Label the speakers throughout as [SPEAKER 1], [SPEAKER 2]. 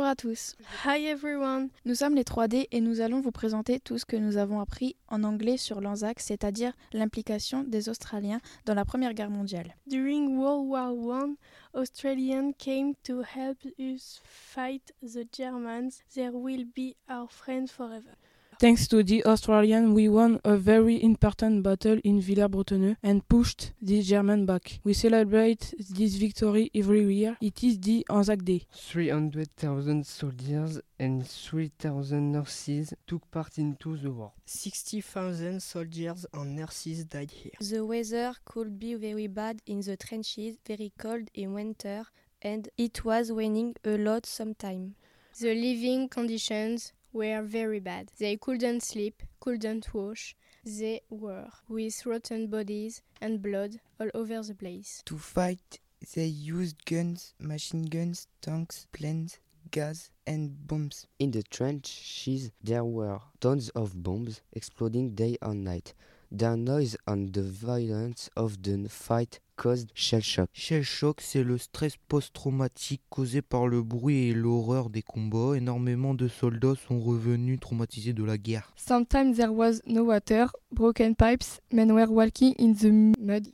[SPEAKER 1] à tous.
[SPEAKER 2] Hi everyone.
[SPEAKER 1] Nous sommes les 3D et nous allons vous présenter tout ce que nous avons appris en anglais sur l'Anzac, c'est-à-dire l'implication des Australiens dans la Première Guerre mondiale.
[SPEAKER 2] During World War One, Australians came to help us fight the Germans. They will be our friends forever.
[SPEAKER 3] Thanks to the Australians, we won a very important battle in Villers-Bretonneux and pushed the German back. We celebrate this victory every year. It is the Anzac Day.
[SPEAKER 4] 300,000 soldiers and 3,000 nurses took part into the war.
[SPEAKER 5] 60,000 soldiers and nurses died here.
[SPEAKER 6] The weather could be very bad in the trenches, very cold in winter, and it was raining a lot sometimes.
[SPEAKER 7] The living conditions were very bad. They couldn't sleep, couldn't wash. They were with rotten bodies and blood all over the place.
[SPEAKER 8] To fight, they used guns, machine guns, tanks, planes, gas, and bombs.
[SPEAKER 9] In the trenches, there were tons of bombs exploding day and night. The noise and the violence of the fight caused shell shock.
[SPEAKER 10] Shell shock, c'est le stress post-traumatique causé par le bruit et l'horreur des combats. Énormément de soldats sont revenus traumatisés de la guerre.
[SPEAKER 11] Sometimes there was no water, broken pipes, men were walking in the mud.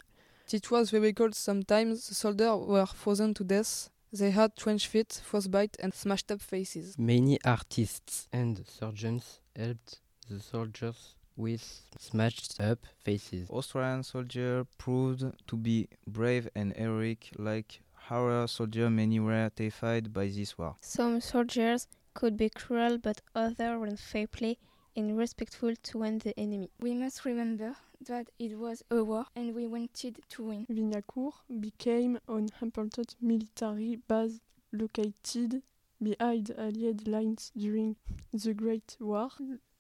[SPEAKER 12] It was very cold sometimes. The soldiers were frozen to death. They had trench feet, frostbite, and smashed up faces.
[SPEAKER 4] Many artists and surgeons helped the soldiers with smashed up faces.
[SPEAKER 13] Australian soldiers proved to be brave and heroic, like our soldiers. Many were terrified by this war.
[SPEAKER 7] Some soldiers could be cruel, but others were fair play and respectful to the enemy.
[SPEAKER 14] We must remember that it was a war and we wanted to win.
[SPEAKER 11] Vignacourt became an important military base located behind Allied lines during the Great War.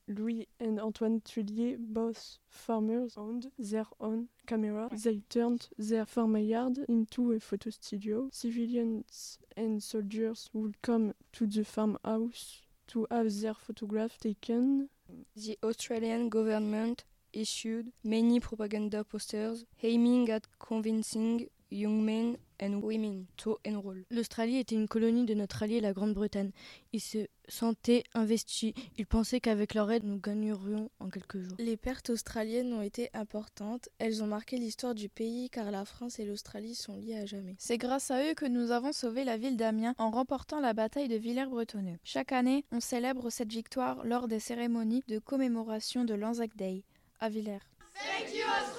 [SPEAKER 11] Louis and Antoine Tullier, both farmers, owned their own camera. They turned their farmyard into a photo studio. Civilians and soldiers would come to the farmhouse to have their photographs taken.
[SPEAKER 14] The Australian government issued many propaganda posters aiming at convincing young men and women to enroll.
[SPEAKER 15] L'Australie était une colonie de notre allié la Grande-Bretagne. Ils se sentaient investis. Ils pensaient qu'avec leur aide, nous gagnerions en quelques jours.
[SPEAKER 1] Les pertes australiennes ont été importantes. Elles ont marqué l'histoire du pays car la France et l'Australie sont liées à jamais. C'est grâce à eux que nous avons sauvé la ville d'Amiens en remportant la bataille de Villers-Bretonneux. Chaque année, on célèbre cette victoire lors des cérémonies de commémoration de l'Anzac Day à Villers.
[SPEAKER 16] Thank you, Australia!